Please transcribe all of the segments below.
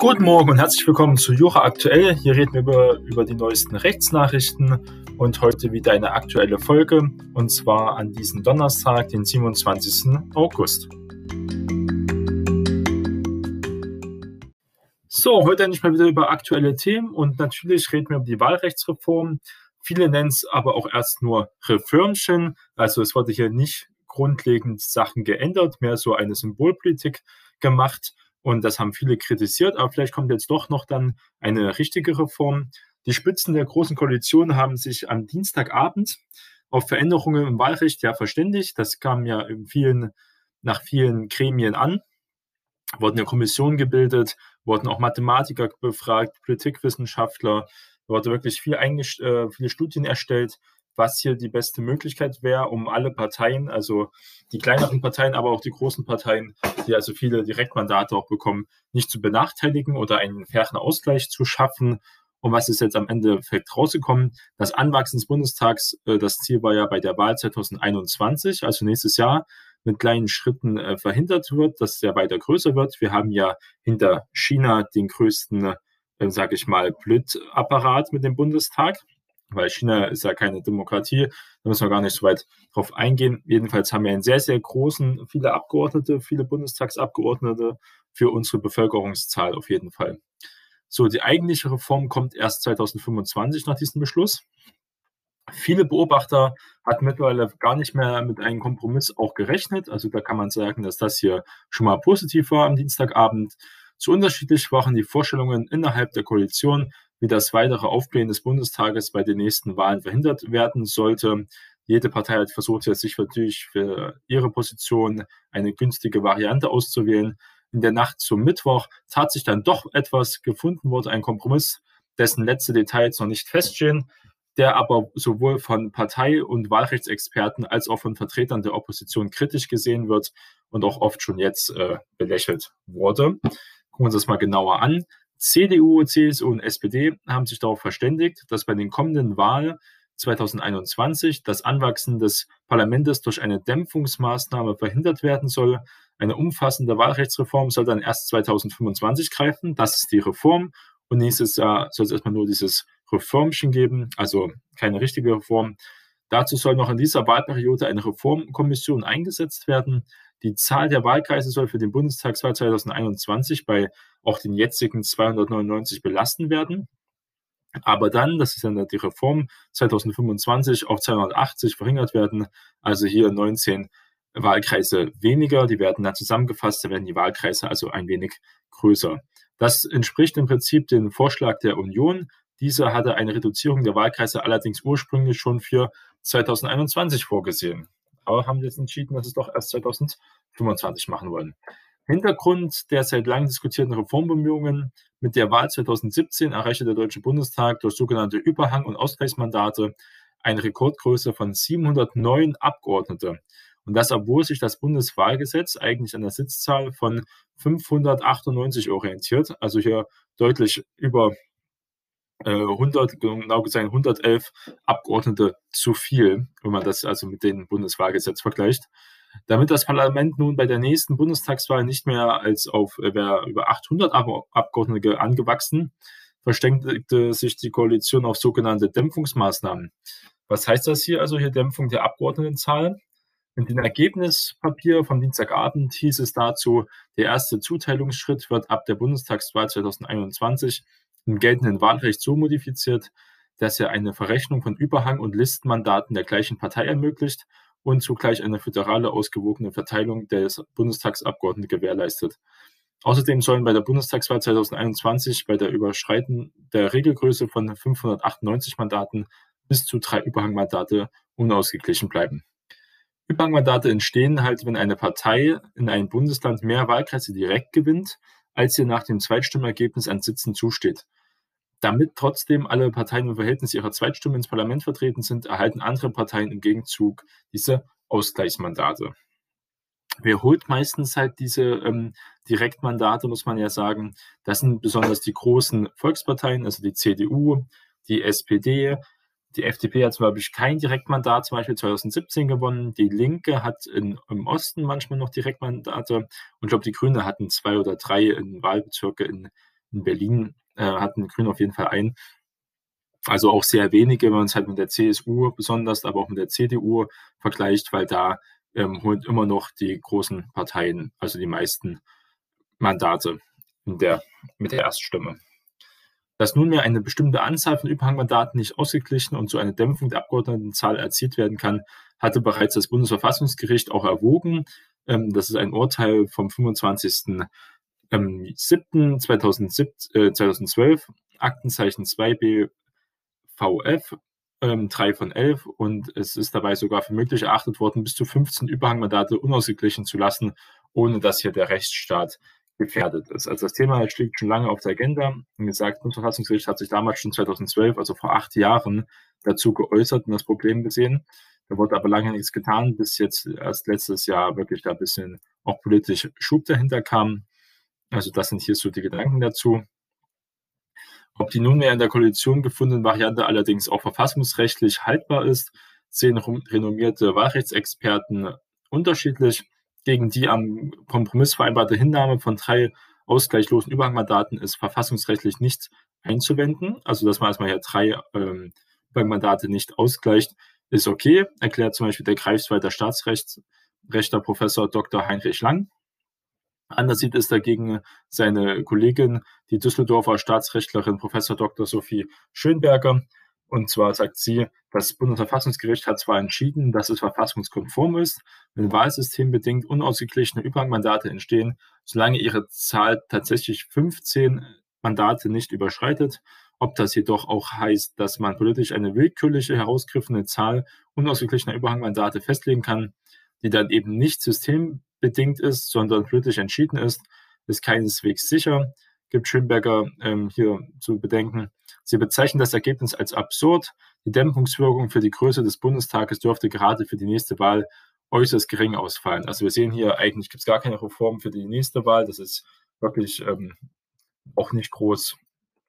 Guten Morgen und herzlich willkommen zu Jura Aktuell. Hier reden wir über, über die neuesten Rechtsnachrichten und heute wieder eine aktuelle Folge und zwar an diesem Donnerstag, den 27. August. So, heute endlich mal wieder über aktuelle Themen und natürlich reden wir über die Wahlrechtsreform. Viele nennen es aber auch erst nur Reformchen. Also es wurde hier nicht grundlegend Sachen geändert, mehr so eine Symbolpolitik gemacht. Und das haben viele kritisiert, aber vielleicht kommt jetzt doch noch dann eine richtige Reform. Die Spitzen der Großen Koalition haben sich am Dienstagabend auf Veränderungen im Wahlrecht ja verständigt. Das kam ja in vielen, nach vielen Gremien an. Wurden ja Kommissionen gebildet, wurden auch Mathematiker befragt, Politikwissenschaftler, wurde wirklich viel äh, viele Studien erstellt, was hier die beste Möglichkeit wäre, um alle Parteien, also die kleineren Parteien, aber auch die großen Parteien, die also viele Direktmandate auch bekommen, nicht zu benachteiligen oder einen fairen Ausgleich zu schaffen. Und was ist jetzt am Endeffekt rausgekommen? Das Anwachsen des Bundestags, äh, das Ziel war ja bei der Wahl 2021, also nächstes Jahr, mit kleinen Schritten äh, verhindert wird, dass der weiter größer wird. Wir haben ja hinter China den größten, äh, sage ich mal, Blödapparat mit dem Bundestag weil China ist ja keine Demokratie, da müssen wir gar nicht so weit drauf eingehen. Jedenfalls haben wir einen sehr, sehr großen, viele Abgeordnete, viele Bundestagsabgeordnete für unsere Bevölkerungszahl auf jeden Fall. So, die eigentliche Reform kommt erst 2025 nach diesem Beschluss. Viele Beobachter hatten mittlerweile gar nicht mehr mit einem Kompromiss auch gerechnet. Also da kann man sagen, dass das hier schon mal positiv war am Dienstagabend. Zu unterschiedlich waren die Vorstellungen innerhalb der Koalition, wie das weitere Aufblähen des Bundestages bei den nächsten Wahlen verhindert werden sollte. Jede Partei hat versucht, sich natürlich für ihre Position eine günstige Variante auszuwählen. In der Nacht zum Mittwoch tat sich dann doch etwas, gefunden wurde ein Kompromiss, dessen letzte Details noch nicht feststehen, der aber sowohl von Partei- und Wahlrechtsexperten als auch von Vertretern der Opposition kritisch gesehen wird und auch oft schon jetzt äh, belächelt wurde. Gucken wir uns das mal genauer an. CDU, CSU und SPD haben sich darauf verständigt, dass bei den kommenden Wahlen 2021 das Anwachsen des Parlaments durch eine Dämpfungsmaßnahme verhindert werden soll. Eine umfassende Wahlrechtsreform soll dann erst 2025 greifen. Das ist die Reform. Und nächstes Jahr soll es erstmal nur dieses Reformchen geben, also keine richtige Reform. Dazu soll noch in dieser Wahlperiode eine Reformkommission eingesetzt werden. Die Zahl der Wahlkreise soll für den Bundestagswahl 2021 bei auch den jetzigen 299 belasten werden. Aber dann, das ist dann die Reform 2025, auf 280 verringert werden. Also hier 19 Wahlkreise weniger. Die werden dann zusammengefasst. Da werden die Wahlkreise also ein wenig größer. Das entspricht im Prinzip dem Vorschlag der Union. Dieser hatte eine Reduzierung der Wahlkreise allerdings ursprünglich schon für 2021 vorgesehen. Aber haben jetzt entschieden, dass es doch erst 2025 machen wollen. Hintergrund der seit langem diskutierten Reformbemühungen mit der Wahl 2017 erreichte der Deutsche Bundestag durch sogenannte Überhang- und Ausgleichsmandate eine Rekordgröße von 709 Abgeordnete. Und das, obwohl sich das Bundeswahlgesetz eigentlich an der Sitzzahl von 598 orientiert, also hier deutlich über 100, äh, genau gesagt 111 Abgeordnete zu viel, wenn man das also mit dem Bundeswahlgesetz vergleicht. Damit das Parlament nun bei der nächsten Bundestagswahl nicht mehr als auf äh, über 800 Abgeordnete angewachsen, verständete sich die Koalition auf sogenannte Dämpfungsmaßnahmen. Was heißt das hier also hier Dämpfung der Abgeordnetenzahl? In dem Ergebnispapier vom Dienstagabend hieß es dazu, der erste Zuteilungsschritt wird ab der Bundestagswahl 2021 im geltenden Wahlrecht so modifiziert, dass er eine Verrechnung von Überhang- und Listenmandaten der gleichen Partei ermöglicht und zugleich eine föderale ausgewogene Verteilung des Bundestagsabgeordneten gewährleistet. Außerdem sollen bei der Bundestagswahl 2021 bei der Überschreiten der Regelgröße von 598 Mandaten bis zu drei Überhangmandate unausgeglichen bleiben. Überhangmandate entstehen halt, wenn eine Partei in einem Bundesland mehr Wahlkreise direkt gewinnt, als ihr nach dem Zweitstimmergebnis an Sitzen zusteht. Damit trotzdem alle Parteien im Verhältnis ihrer Zweitstimmen ins Parlament vertreten sind, erhalten andere Parteien im Gegenzug diese Ausgleichsmandate. Wer holt meistens halt diese ähm, Direktmandate, muss man ja sagen. Das sind besonders die großen Volksparteien, also die CDU, die SPD. Die FDP hat zum Beispiel kein Direktmandat, zum Beispiel 2017 gewonnen. Die Linke hat in, im Osten manchmal noch Direktmandate. Und ich glaube, die Grünen hatten zwei oder drei in Wahlbezirke in in Berlin äh, hatten Grünen auf jeden Fall ein. Also auch sehr wenige, wenn man es halt mit der CSU besonders, aber auch mit der CDU vergleicht, weil da ähm, holen immer noch die großen Parteien, also die meisten Mandate der, mit der Erststimme. Dass nunmehr eine bestimmte Anzahl von Überhangmandaten nicht ausgeglichen und so eine Dämpfung der Abgeordnetenzahl erzielt werden kann, hatte bereits das Bundesverfassungsgericht auch erwogen. Ähm, das ist ein Urteil vom 25.07.2012, äh, Aktenzeichen 2b VF, 3 von 11 und es ist dabei sogar für möglich erachtet worden, bis zu 15 Überhangmandate unausgeglichen zu lassen, ohne dass hier der Rechtsstaat gefährdet ist. Also das Thema liegt schon lange auf der Agenda. Wie gesagt, das Bundesverfassungsgericht hat sich damals schon 2012, also vor acht Jahren, dazu geäußert und das Problem gesehen. Da wurde aber lange nichts getan, bis jetzt erst letztes Jahr wirklich da ein bisschen auch politisch Schub dahinter kam. Also das sind hier so die Gedanken dazu. Ob die nunmehr in der Koalition gefundene Variante allerdings auch verfassungsrechtlich haltbar ist, sehen renommierte Wahlrechtsexperten unterschiedlich gegen die am Kompromiss vereinbarte Hinnahme von drei ausgleichlosen Überhangmandaten ist verfassungsrechtlich nicht einzuwenden. Also, dass man erstmal hier drei ähm, Überhangmandate nicht ausgleicht, ist okay, erklärt zum Beispiel der Greifswalder Staatsrechter Professor Dr. Heinrich Lang. Anders sieht es dagegen seine Kollegin, die Düsseldorfer Staatsrechtlerin Professor Dr. Sophie Schönberger. Und zwar sagt sie, das Bundesverfassungsgericht hat zwar entschieden, dass es verfassungskonform ist, wenn wahlsystembedingt unausgeglichene Überhangmandate entstehen, solange ihre Zahl tatsächlich 15 Mandate nicht überschreitet. Ob das jedoch auch heißt, dass man politisch eine willkürliche herausgriffene Zahl unausgeglichener Überhangmandate festlegen kann, die dann eben nicht systembedingt ist, sondern politisch entschieden ist, ist keineswegs sicher gibt Schönberger ähm, hier zu bedenken. Sie bezeichnen das Ergebnis als absurd. Die Dämpfungswirkung für die Größe des Bundestages dürfte gerade für die nächste Wahl äußerst gering ausfallen. Also wir sehen hier, eigentlich gibt es gar keine Reform für die nächste Wahl. Das ist wirklich ähm, auch nicht groß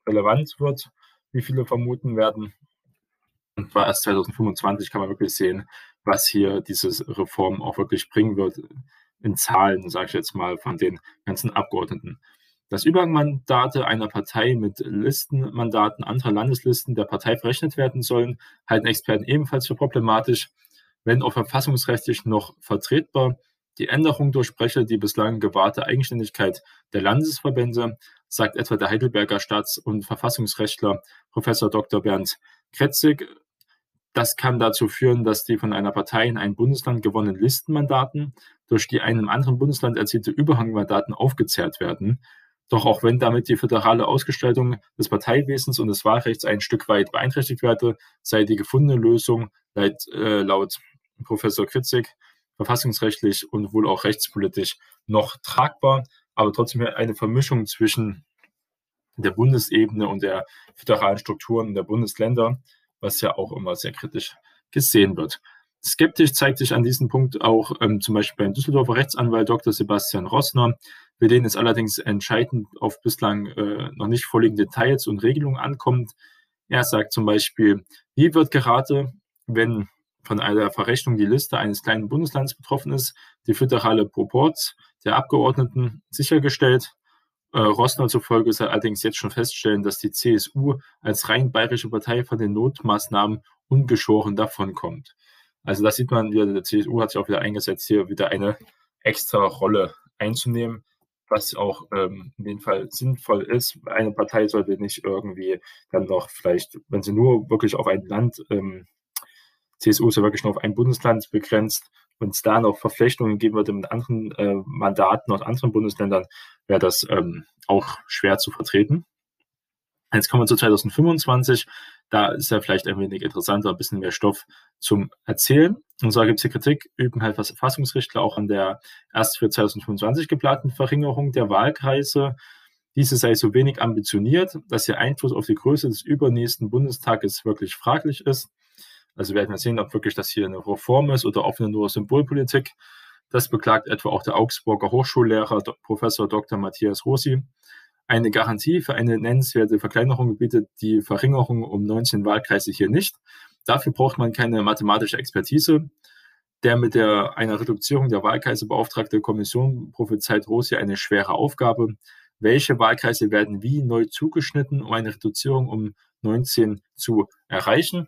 relevant wird, wie viele vermuten werden. Und zwar erst 2025 kann man wirklich sehen, was hier diese Reform auch wirklich bringen wird in Zahlen, sage ich jetzt mal, von den ganzen Abgeordneten. Dass Übermandate einer Partei mit Listenmandaten anderer Landeslisten der Partei verrechnet werden sollen, halten Experten ebenfalls für problematisch, wenn auch verfassungsrechtlich noch vertretbar. Die Änderung durchbreche die bislang gewahrte Eigenständigkeit der Landesverbände, sagt etwa der Heidelberger Staats- und Verfassungsrechtler Professor Dr. Bernd Kretzig. Das kann dazu führen, dass die von einer Partei in einem Bundesland gewonnenen Listenmandaten durch die einem anderen Bundesland erzielte Überhangmandaten aufgezehrt werden. Doch auch wenn damit die föderale Ausgestaltung des Parteiwesens und des Wahlrechts ein Stück weit beeinträchtigt werde, sei die gefundene Lösung laut, äh, laut Professor Kritzig verfassungsrechtlich und wohl auch rechtspolitisch noch tragbar, aber trotzdem eine Vermischung zwischen der Bundesebene und der föderalen Strukturen der Bundesländer, was ja auch immer sehr kritisch gesehen wird. Skeptisch zeigt sich an diesem Punkt auch ähm, zum Beispiel beim Düsseldorfer Rechtsanwalt Dr. Sebastian Rossner. Für den es allerdings entscheidend auf bislang äh, noch nicht vorliegende Details und Regelungen ankommt. Er sagt zum Beispiel, wie wird gerade, wenn von einer Verrechnung die Liste eines kleinen Bundeslands betroffen ist, die föderale Proports der Abgeordneten sichergestellt. Äh, Rossner zufolge soll allerdings jetzt schon feststellen, dass die CSU als rein bayerische Partei von den Notmaßnahmen ungeschoren davonkommt. Also das sieht man wieder, der CSU hat sich auch wieder eingesetzt, hier wieder eine extra Rolle einzunehmen, was auch ähm, in dem Fall sinnvoll ist. Eine Partei sollte nicht irgendwie dann noch vielleicht, wenn sie nur wirklich auf ein Land, ähm, CSU ist ja wirklich nur auf ein Bundesland begrenzt, wenn es da noch Verflechtungen geben würde mit anderen äh, Mandaten aus anderen Bundesländern, wäre das ähm, auch schwer zu vertreten. Jetzt kommen wir zu 2025. Da ist ja vielleicht ein wenig interessanter, ein bisschen mehr Stoff zum Erzählen. Und zwar gibt es hier Kritik, üben halt Verfassungsrichter auch an der erst für 2025 geplanten Verringerung der Wahlkreise. Diese sei so wenig ambitioniert, dass ihr Einfluss auf die Größe des übernächsten Bundestages wirklich fraglich ist. Also werden wir sehen, ob wirklich das hier eine Reform ist oder offene nur Symbolpolitik. Das beklagt etwa auch der Augsburger Hochschullehrer Professor Dr. Matthias Rossi. Eine Garantie für eine nennenswerte Verkleinerung bietet die Verringerung um 19 Wahlkreise hier nicht. Dafür braucht man keine mathematische Expertise. Der mit der, einer Reduzierung der Wahlkreise beauftragte Kommission prophezeit Rossi eine schwere Aufgabe. welche Wahlkreise werden wie neu zugeschnitten, um eine Reduzierung um 19 zu erreichen.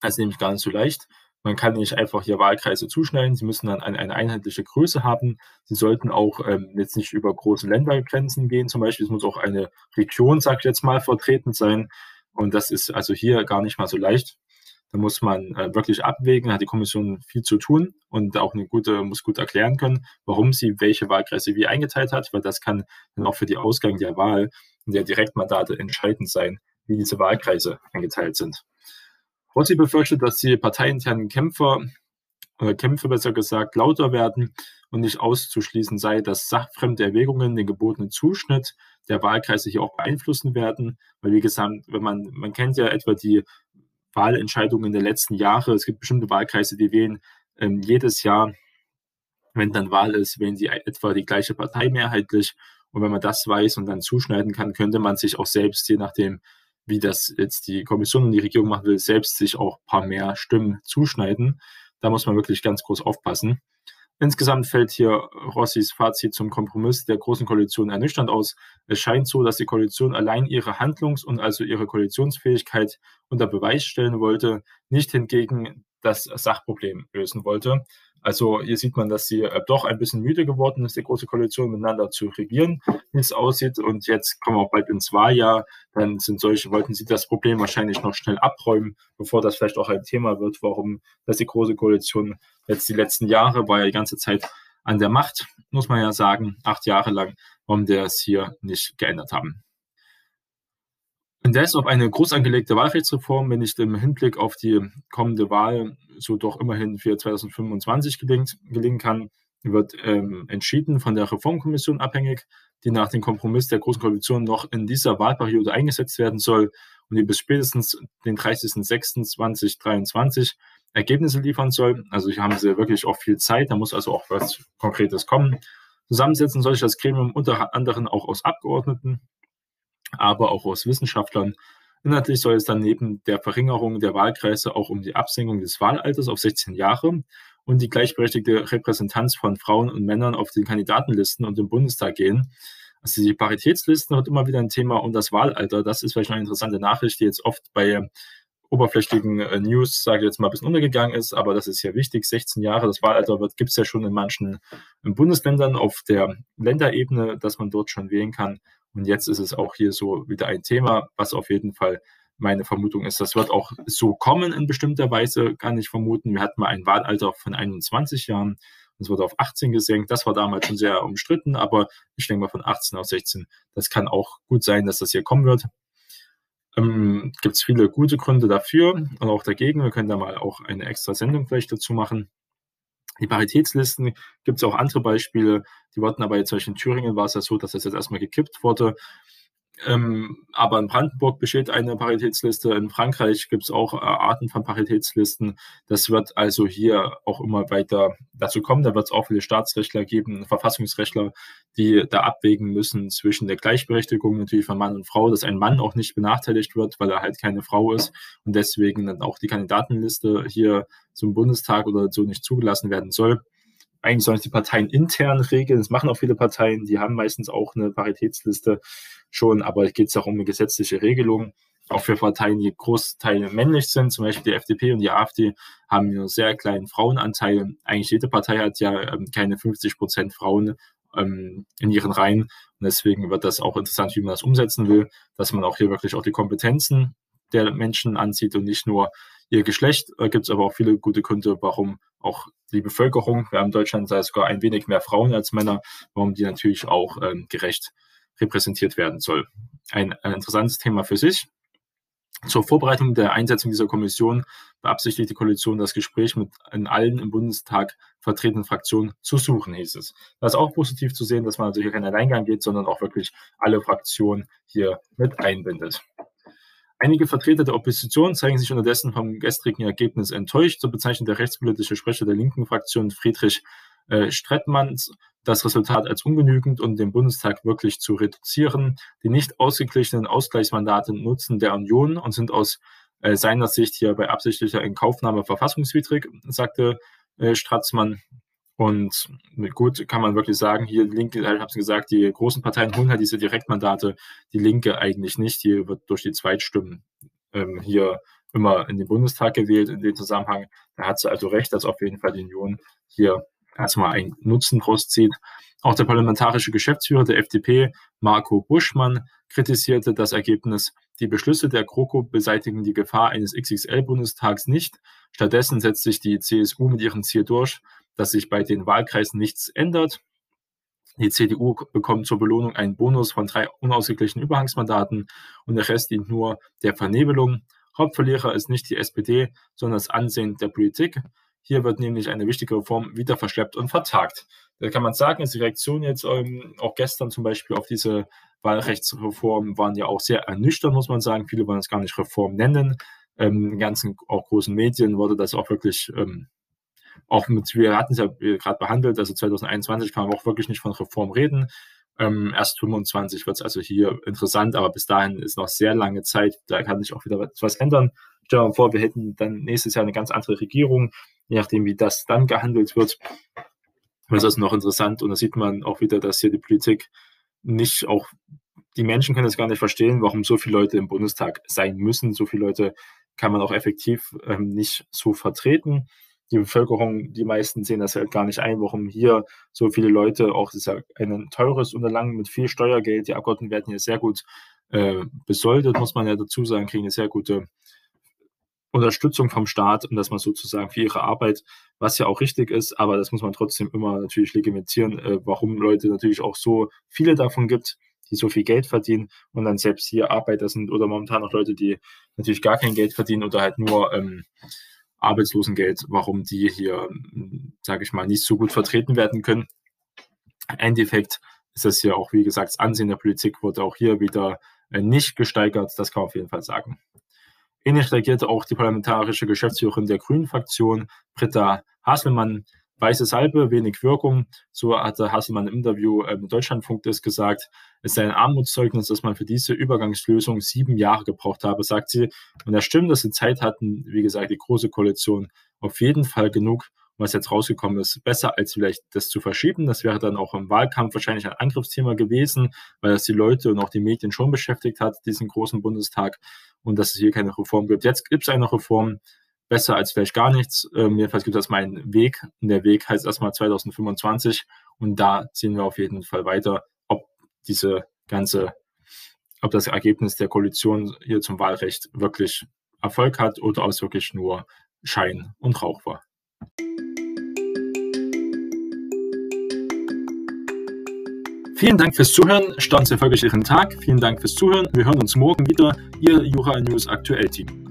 Das ist nämlich gar nicht so leicht. Man kann nicht einfach hier Wahlkreise zuschneiden. Sie müssen dann eine, einheitliche Größe haben. Sie sollten auch ähm, jetzt nicht über große Ländergrenzen gehen. Zum Beispiel, es muss auch eine Region, sag ich jetzt mal, vertreten sein. Und das ist also hier gar nicht mal so leicht. Da muss man äh, wirklich abwägen, hat die Kommission viel zu tun und auch eine gute, muss gut erklären können, warum sie welche Wahlkreise wie eingeteilt hat, weil das kann dann auch für die Ausgang der Wahl der Direktmandate entscheidend sein, wie diese Wahlkreise eingeteilt sind. Rossi befürchtet, dass die parteiinternen Kämpfer oder Kämpfe besser gesagt lauter werden und nicht auszuschließen sei, dass sachfremde Erwägungen den gebotenen Zuschnitt der Wahlkreise hier auch beeinflussen werden. Weil wie gesagt, wenn man, man kennt ja etwa die Wahlentscheidungen der letzten Jahre. Es gibt bestimmte Wahlkreise, die wählen ähm, jedes Jahr, wenn dann Wahl ist, wählen sie etwa die gleiche Partei mehrheitlich. Und wenn man das weiß und dann zuschneiden kann, könnte man sich auch selbst, je nachdem, wie das jetzt die Kommission und die Regierung machen will, selbst sich auch ein paar mehr Stimmen zuschneiden. Da muss man wirklich ganz groß aufpassen. Insgesamt fällt hier Rossis Fazit zum Kompromiss der Großen Koalition ernüchternd aus. Es scheint so, dass die Koalition allein ihre Handlungs- und also ihre Koalitionsfähigkeit unter Beweis stellen wollte, nicht hingegen das Sachproblem lösen wollte. Also hier sieht man, dass sie äh, doch ein bisschen müde geworden ist, die Große Koalition miteinander zu regieren, wie es aussieht. Und jetzt kommen wir auch bald ins Wahljahr. Dann sind solche, wollten sie das Problem wahrscheinlich noch schnell abräumen, bevor das vielleicht auch ein Thema wird, warum das die Große Koalition jetzt die letzten Jahre war ja die ganze Zeit an der Macht, muss man ja sagen, acht Jahre lang, warum der es hier nicht geändert haben. Indes auf eine groß angelegte Wahlrechtsreform, wenn nicht im Hinblick auf die kommende Wahl so doch immerhin für 2025 gelingt, gelingen kann, wird ähm, entschieden von der Reformkommission abhängig, die nach dem Kompromiss der Großen Koalition noch in dieser Wahlperiode eingesetzt werden soll und die bis spätestens den 30.06.2023 Ergebnisse liefern soll. Also hier haben sie wirklich auch viel Zeit, da muss also auch was Konkretes kommen. Zusammensetzen soll sich das Gremium unter anderem auch aus Abgeordneten, aber auch aus Wissenschaftlern. Inhaltlich soll es dann neben der Verringerung der Wahlkreise auch um die Absenkung des Wahlalters auf 16 Jahre und die gleichberechtigte Repräsentanz von Frauen und Männern auf den Kandidatenlisten und im Bundestag gehen. Also die Paritätslisten wird immer wieder ein Thema und das Wahlalter, das ist vielleicht eine interessante Nachricht, die jetzt oft bei oberflächlichen äh, News, sage ich jetzt mal, ein bisschen untergegangen ist, aber das ist ja wichtig. 16 Jahre, das Wahlalter gibt es ja schon in manchen Bundesländern auf der Länderebene, dass man dort schon wählen kann. Und jetzt ist es auch hier so wieder ein Thema, was auf jeden Fall meine Vermutung ist. Das wird auch so kommen in bestimmter Weise, kann ich vermuten. Wir hatten mal ein Wahlalter von 21 Jahren. Es wurde auf 18 gesenkt. Das war damals schon sehr umstritten, aber ich denke mal von 18 auf 16. Das kann auch gut sein, dass das hier kommen wird. Ähm, Gibt es viele gute Gründe dafür und auch dagegen. Wir können da mal auch eine extra Sendung vielleicht dazu machen. Die Paritätslisten gibt es auch andere Beispiele. Die wurden aber jetzt zum Beispiel in Thüringen war es ja so, dass das jetzt erstmal gekippt wurde. Ähm, aber in Brandenburg besteht eine Paritätsliste. In Frankreich gibt es auch äh, Arten von Paritätslisten. Das wird also hier auch immer weiter dazu kommen. Da wird es auch viele Staatsrechtler geben, Verfassungsrechtler, die da abwägen müssen zwischen der Gleichberechtigung natürlich von Mann und Frau, dass ein Mann auch nicht benachteiligt wird, weil er halt keine Frau ist und deswegen dann auch die Kandidatenliste hier zum Bundestag oder so nicht zugelassen werden soll eigentlich sollen es die Parteien intern regeln. Das machen auch viele Parteien, die haben meistens auch eine Paritätsliste schon, aber es geht auch um eine gesetzliche Regelung. Auch für Parteien, die Großteile männlich sind, zum Beispiel die FDP und die AfD, haben einen sehr kleinen Frauenanteil. Eigentlich jede Partei hat ja ähm, keine 50 Prozent Frauen ähm, in ihren Reihen. Und deswegen wird das auch interessant, wie man das umsetzen will, dass man auch hier wirklich auch die Kompetenzen der Menschen anzieht und nicht nur ihr Geschlecht. Da gibt es aber auch viele gute Gründe, warum auch die Bevölkerung, wir haben in Deutschland sogar ein wenig mehr Frauen als Männer, warum die natürlich auch ähm, gerecht repräsentiert werden soll. Ein, ein interessantes Thema für sich. Zur Vorbereitung der Einsetzung dieser Kommission beabsichtigt die Koalition, das Gespräch mit allen im Bundestag vertretenen Fraktionen zu suchen, hieß es. Das ist auch positiv zu sehen, dass man also hier keinen Alleingang geht, sondern auch wirklich alle Fraktionen hier mit einbindet. Einige Vertreter der Opposition zeigen sich unterdessen vom gestrigen Ergebnis enttäuscht. So bezeichnet der rechtspolitische Sprecher der linken Fraktion Friedrich äh, Strettmann das Resultat als ungenügend und den Bundestag wirklich zu reduzieren. Die nicht ausgeglichenen Ausgleichsmandate nutzen der Union und sind aus äh, seiner Sicht hier bei absichtlicher Inkaufnahme verfassungswidrig, sagte äh, Stratzmann. Und gut, kann man wirklich sagen, hier die Linke, ich habe es gesagt, die großen Parteien holen halt diese Direktmandate, die Linke eigentlich nicht. Die wird durch die Zweitstimmen ähm, hier immer in den Bundestag gewählt in dem Zusammenhang. Da hat sie also recht, dass auf jeden Fall die Union hier erstmal einen Nutzen draus zieht. Auch der parlamentarische Geschäftsführer der FDP, Marco Buschmann, kritisierte das Ergebnis. Die Beschlüsse der GroKo beseitigen die Gefahr eines XXL-Bundestags nicht. Stattdessen setzt sich die CSU mit ihrem Ziel durch, dass sich bei den Wahlkreisen nichts ändert. Die CDU bekommt zur Belohnung einen Bonus von drei unausgeglichenen Überhangsmandaten und der Rest dient nur der Vernebelung. Hauptverlierer ist nicht die SPD, sondern das Ansehen der Politik. Hier wird nämlich eine wichtige Reform wieder verschleppt und vertagt. Da kann man sagen, ist die Reaktion jetzt ähm, auch gestern zum Beispiel auf diese Wahlrechtsreform waren ja auch sehr ernüchternd, muss man sagen. Viele wollen es gar nicht Reform nennen. Ähm, in ganzen auch großen Medien wurde das auch wirklich ähm, auch mit, wir hatten es ja gerade behandelt, also 2021 kann man auch wirklich nicht von Reform reden. Ähm, erst 25 wird es also hier interessant, aber bis dahin ist noch sehr lange Zeit. Da kann sich auch wieder was ändern. Stell dir mal vor, wir hätten dann nächstes Jahr eine ganz andere Regierung, je nachdem, wie das dann gehandelt wird. Das ist noch interessant und da sieht man auch wieder, dass hier die Politik nicht auch, die Menschen können es gar nicht verstehen, warum so viele Leute im Bundestag sein müssen. So viele Leute kann man auch effektiv ähm, nicht so vertreten die Bevölkerung, die meisten sehen das halt gar nicht ein, warum hier so viele Leute, auch das ist ja ein teures Unterlangen mit viel Steuergeld, die Abgeordneten werden hier sehr gut äh, besoldet, muss man ja dazu sagen, kriegen eine sehr gute Unterstützung vom Staat und dass man sozusagen für ihre Arbeit, was ja auch richtig ist, aber das muss man trotzdem immer natürlich legitimieren, äh, warum Leute natürlich auch so viele davon gibt, die so viel Geld verdienen und dann selbst hier Arbeiter sind oder momentan auch Leute, die natürlich gar kein Geld verdienen oder halt nur ähm, Arbeitslosengeld, warum die hier, sage ich mal, nicht so gut vertreten werden können. Endeffekt ist das hier auch, wie gesagt, das Ansehen der Politik wurde auch hier wieder äh, nicht gesteigert. Das kann man auf jeden Fall sagen. Ähnlich reagierte auch die parlamentarische Geschäftsführerin der Grünen-Fraktion, Britta Haselmann, weiße Salbe, wenig Wirkung. So hatte Hasselmann im Interview äh, mit Deutschlandfunk das gesagt. Es sei ein Armutszeugnis, dass man für diese Übergangslösung sieben Jahre gebraucht habe, sagt sie. Und das stimmt, dass sie Zeit hatten, wie gesagt, die Große Koalition auf jeden Fall genug. Was jetzt rausgekommen ist, besser als vielleicht das zu verschieben. Das wäre dann auch im Wahlkampf wahrscheinlich ein Angriffsthema gewesen, weil das die Leute und auch die Medien schon beschäftigt hat, diesen großen Bundestag, und dass es hier keine Reform gibt. Jetzt gibt es eine Reform besser als vielleicht gar nichts. Ähm, jedenfalls gibt es meinen Weg. Und der Weg heißt erstmal 2025. Und da ziehen wir auf jeden Fall weiter, ob diese ganze, ob das Ergebnis der Koalition hier zum Wahlrecht wirklich Erfolg hat oder ob es wirklich nur Schein und Rauch war. Vielen Dank fürs Zuhören. Starten Sie erfolgreich Ihren Tag. Vielen Dank fürs Zuhören. Wir hören uns morgen wieder. Ihr Jura News Aktuell Team.